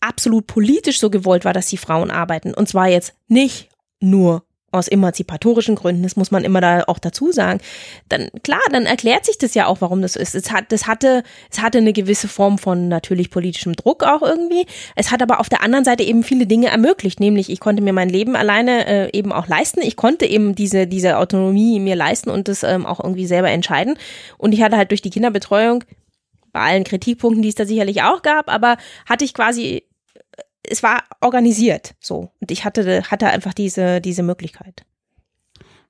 absolut politisch so gewollt war, dass die Frauen arbeiten. Und zwar jetzt nicht nur aus emanzipatorischen Gründen, das muss man immer da auch dazu sagen, dann klar, dann erklärt sich das ja auch, warum das ist. Es hat, das hatte, es hatte eine gewisse Form von natürlich politischem Druck auch irgendwie. Es hat aber auf der anderen Seite eben viele Dinge ermöglicht, nämlich ich konnte mir mein Leben alleine äh, eben auch leisten. Ich konnte eben diese, diese Autonomie mir leisten und das ähm, auch irgendwie selber entscheiden. Und ich hatte halt durch die Kinderbetreuung bei allen Kritikpunkten, die es da sicherlich auch gab, aber hatte ich quasi es war organisiert so. Und ich hatte, hatte einfach diese, diese Möglichkeit.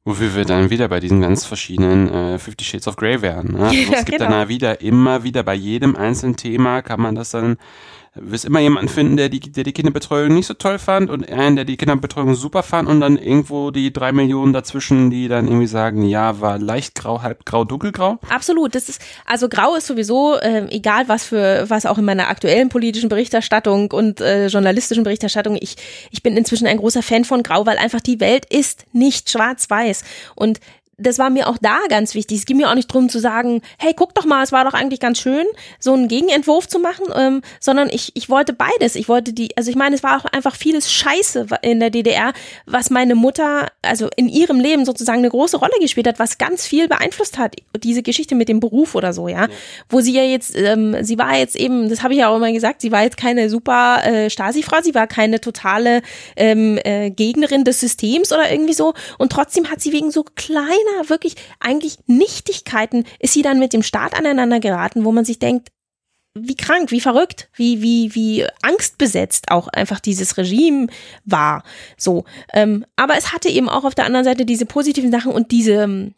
Wofür wir dann wieder bei diesen ganz verschiedenen äh, Fifty Shades of Grey wären. Ne? Also es gibt genau. dann wieder immer wieder bei jedem einzelnen Thema kann man das dann wirst immer jemanden finden, der die, der die Kinderbetreuung nicht so toll fand und einen, der die Kinderbetreuung super fand und dann irgendwo die drei Millionen dazwischen, die dann irgendwie sagen, ja, war leicht grau, halb grau, dunkelgrau. Absolut. Das ist, also grau ist sowieso, äh, egal was für, was auch in meiner aktuellen politischen Berichterstattung und äh, journalistischen Berichterstattung, ich, ich bin inzwischen ein großer Fan von grau, weil einfach die Welt ist nicht schwarz-weiß. Und das war mir auch da ganz wichtig. Es ging mir auch nicht drum zu sagen, hey, guck doch mal, es war doch eigentlich ganz schön, so einen Gegenentwurf zu machen, ähm, sondern ich, ich wollte beides. Ich wollte die, also ich meine, es war auch einfach vieles Scheiße in der DDR, was meine Mutter, also in ihrem Leben sozusagen eine große Rolle gespielt hat, was ganz viel beeinflusst hat. Diese Geschichte mit dem Beruf oder so, ja. ja. Wo sie ja jetzt, ähm, sie war jetzt eben, das habe ich ja auch immer gesagt, sie war jetzt keine super äh, Stasi-Frau, sie war keine totale ähm, äh, Gegnerin des Systems oder irgendwie so. Und trotzdem hat sie wegen so kleinen kleiner, wirklich eigentlich Nichtigkeiten ist sie dann mit dem Staat aneinander geraten, wo man sich denkt, wie krank, wie verrückt, wie, wie, wie angstbesetzt auch einfach dieses Regime war. So. Ähm, aber es hatte eben auch auf der anderen Seite diese positiven Sachen und diese,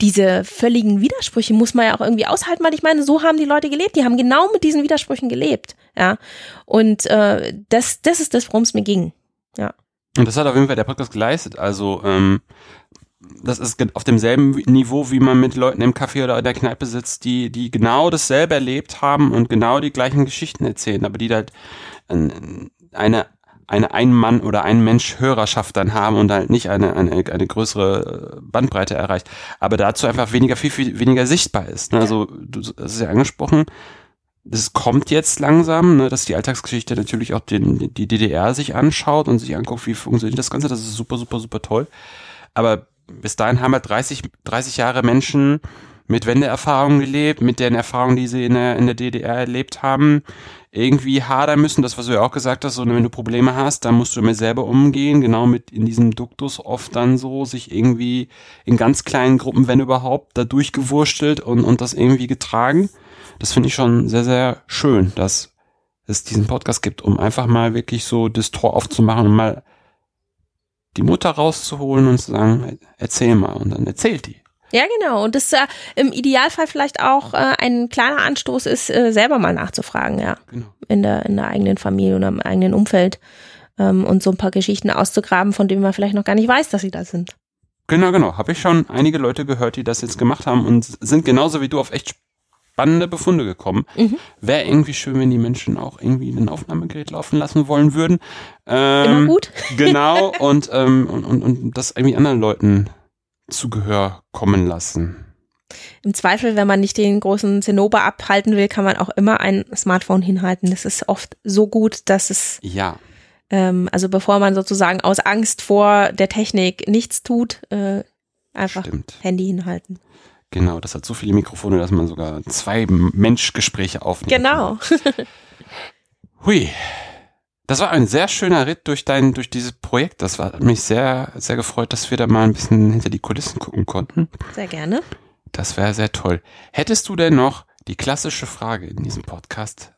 diese völligen Widersprüche muss man ja auch irgendwie aushalten, weil ich meine, so haben die Leute gelebt. Die haben genau mit diesen Widersprüchen gelebt. Ja. Und äh, das, das ist das, worum es mir ging. Ja. Und das hat auf jeden Fall der Podcast geleistet. Also ähm, das ist auf demselben Niveau, wie man mit Leuten im Café oder in der Kneipe sitzt, die, die genau dasselbe erlebt haben und genau die gleichen Geschichten erzählen, aber die halt eine, eine Ein-Mann- oder Ein-Mensch-Hörerschaft dann haben und halt nicht eine, eine, eine größere Bandbreite erreicht, aber dazu einfach weniger, viel, viel weniger sichtbar ist. Ne? Also, du hast es ja angesprochen, das kommt jetzt langsam, ne, dass die Alltagsgeschichte natürlich auch den, die DDR sich anschaut und sich anguckt, wie funktioniert das Ganze. Das ist super, super, super toll. Aber bis dahin haben wir 30, 30 Jahre Menschen mit Wendeerfahrungen gelebt, mit den Erfahrungen, die sie in der, in der DDR erlebt haben, irgendwie hadern müssen. Das, was du ja auch gesagt hast, so, wenn du Probleme hast, dann musst du damit selber umgehen, genau mit in diesem Duktus oft dann so, sich irgendwie in ganz kleinen Gruppen, wenn überhaupt, da durchgewurstelt und, und das irgendwie getragen. Das finde ich schon sehr, sehr schön, dass es diesen Podcast gibt, um einfach mal wirklich so das Tor aufzumachen und mal die Mutter rauszuholen und zu sagen, erzähl mal. Und dann erzählt die. Ja, genau. Und das äh, im Idealfall vielleicht auch äh, ein kleiner Anstoß ist, äh, selber mal nachzufragen, ja. Genau. In der, in der eigenen Familie oder im eigenen Umfeld. Ähm, und so ein paar Geschichten auszugraben, von denen man vielleicht noch gar nicht weiß, dass sie da sind. Genau, genau. Habe ich schon einige Leute gehört, die das jetzt gemacht haben und sind genauso wie du auf echt spannende Befunde gekommen. Mhm. Wäre irgendwie schön, wenn die Menschen auch irgendwie ein Aufnahmegerät laufen lassen wollen würden. Ähm, Immer gut. genau, und, ähm, und, und, und das irgendwie anderen Leuten zu Gehör kommen lassen. Im Zweifel, wenn man nicht den großen Zinnober abhalten will, kann man auch immer ein Smartphone hinhalten. Das ist oft so gut, dass es. Ja. Ähm, also bevor man sozusagen aus Angst vor der Technik nichts tut, äh, einfach Stimmt. Handy hinhalten. Genau, das hat so viele Mikrofone, dass man sogar zwei Menschgespräche aufnimmt. Genau. Hui. Das war ein sehr schöner Ritt durch dein, durch dieses Projekt. Das war mich sehr, sehr gefreut, dass wir da mal ein bisschen hinter die Kulissen gucken konnten. Sehr gerne. Das wäre sehr toll. Hättest du denn noch die klassische Frage in diesem Podcast?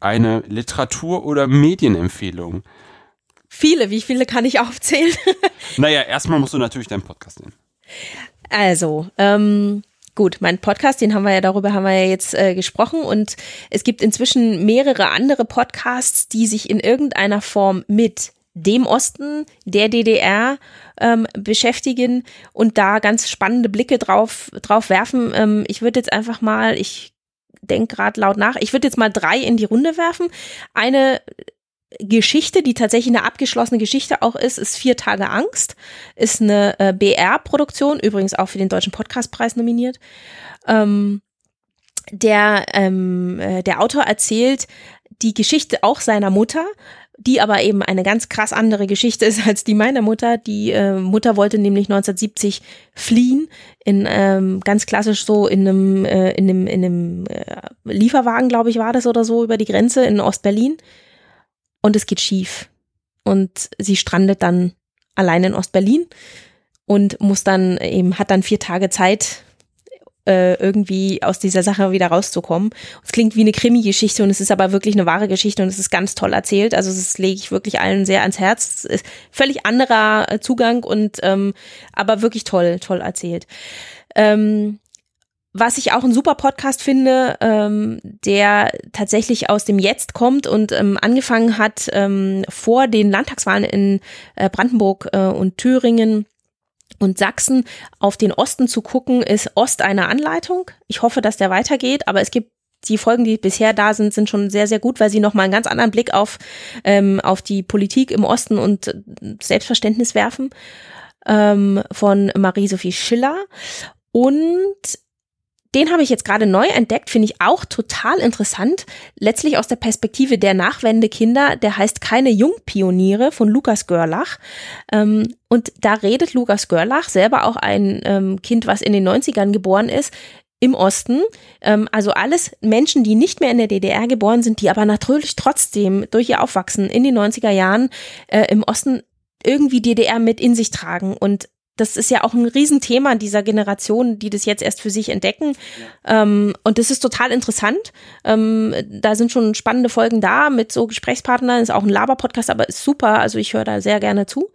Eine Literatur- oder Medienempfehlung? Viele, wie viele kann ich aufzählen? naja, erstmal musst du natürlich deinen Podcast nehmen. Also, ähm, Gut, mein Podcast, den haben wir ja, darüber haben wir ja jetzt äh, gesprochen und es gibt inzwischen mehrere andere Podcasts, die sich in irgendeiner Form mit dem Osten der DDR ähm, beschäftigen und da ganz spannende Blicke drauf, drauf werfen. Ähm, ich würde jetzt einfach mal, ich denke gerade laut nach, ich würde jetzt mal drei in die Runde werfen. Eine Geschichte, die tatsächlich eine abgeschlossene Geschichte auch ist, ist Vier Tage Angst, ist eine äh, BR-Produktion, übrigens auch für den Deutschen Podcastpreis nominiert. Ähm, der, ähm, äh, der Autor erzählt die Geschichte auch seiner Mutter, die aber eben eine ganz krass andere Geschichte ist als die meiner Mutter. Die äh, Mutter wollte nämlich 1970 fliehen, in ähm, ganz klassisch so in einem, äh, in einem, in einem äh, Lieferwagen, glaube ich, war das oder so, über die Grenze in Ostberlin und es geht schief. Und sie strandet dann allein in Ostberlin und muss dann eben, hat dann vier Tage Zeit, äh, irgendwie aus dieser Sache wieder rauszukommen. Es klingt wie eine Krimi-Geschichte und es ist aber wirklich eine wahre Geschichte und es ist ganz toll erzählt. Also das lege ich wirklich allen sehr ans Herz. Völlig anderer äh, Zugang und ähm, aber wirklich toll, toll erzählt. Ähm, was ich auch ein super Podcast finde, ähm, der tatsächlich aus dem Jetzt kommt und ähm, angefangen hat ähm, vor den Landtagswahlen in äh, Brandenburg äh, und Thüringen und Sachsen auf den Osten zu gucken, ist Ost eine Anleitung. Ich hoffe, dass der weitergeht, aber es gibt die Folgen, die bisher da sind, sind schon sehr, sehr gut, weil sie nochmal einen ganz anderen Blick auf, ähm, auf die Politik im Osten und Selbstverständnis werfen ähm, von Marie-Sophie Schiller. Und den habe ich jetzt gerade neu entdeckt, finde ich auch total interessant. Letztlich aus der Perspektive der Nachwendekinder, der heißt Keine Jungpioniere von Lukas Görlach. Ähm, und da redet Lukas Görlach, selber auch ein ähm, Kind, was in den 90ern geboren ist, im Osten. Ähm, also alles Menschen, die nicht mehr in der DDR geboren sind, die aber natürlich trotzdem durch ihr Aufwachsen in den 90er Jahren äh, im Osten irgendwie DDR mit in sich tragen und das ist ja auch ein Riesenthema dieser Generation, die das jetzt erst für sich entdecken. Ja. Ähm, und das ist total interessant. Ähm, da sind schon spannende Folgen da mit so Gesprächspartnern. Ist auch ein Laber-Podcast, aber ist super. Also ich höre da sehr gerne zu.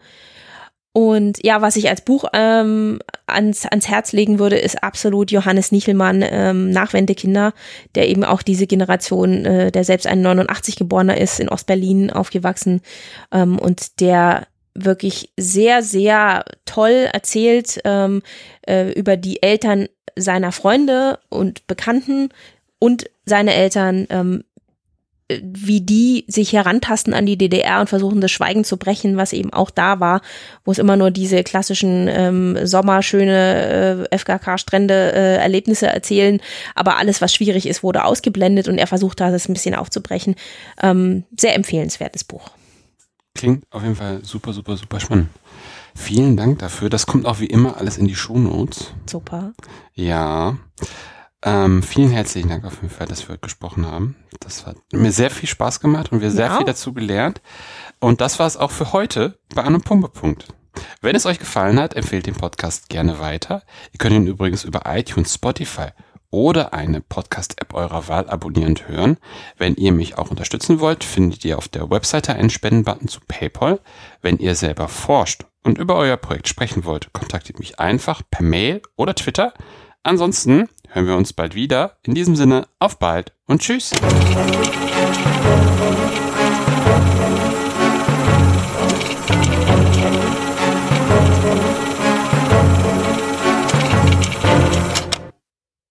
Und ja, was ich als Buch ähm, ans, ans Herz legen würde, ist absolut Johannes Nichelmann, ähm, Nachwendekinder, der eben auch diese Generation, äh, der selbst ein 89 geborener ist, in Ostberlin aufgewachsen ähm, und der wirklich sehr, sehr toll erzählt ähm, äh, über die Eltern seiner Freunde und Bekannten und seine Eltern, ähm, wie die sich herantasten an die DDR und versuchen, das Schweigen zu brechen, was eben auch da war, wo es immer nur diese klassischen ähm, sommerschöne äh, FKK-Strände äh, Erlebnisse erzählen, aber alles, was schwierig ist, wurde ausgeblendet und er versucht da das ein bisschen aufzubrechen. Ähm, sehr empfehlenswertes Buch. Klingt auf jeden Fall super, super, super spannend. Vielen Dank dafür. Das kommt auch wie immer alles in die Shownotes. Super. Ja. Ähm, vielen herzlichen Dank auf jeden Fall, dass wir heute gesprochen haben. Das hat mir sehr viel Spaß gemacht und wir sehr ja. viel dazu gelernt. Und das war es auch für heute bei einem Pumpepunkt. Wenn es euch gefallen hat, empfehlt den Podcast gerne weiter. Ihr könnt ihn übrigens über iTunes, Spotify oder eine Podcast-App eurer Wahl abonnieren und hören. Wenn ihr mich auch unterstützen wollt, findet ihr auf der Webseite einen Spendenbutton zu PayPal. Wenn ihr selber forscht und über euer Projekt sprechen wollt, kontaktiert mich einfach per Mail oder Twitter. Ansonsten hören wir uns bald wieder. In diesem Sinne, auf bald und tschüss.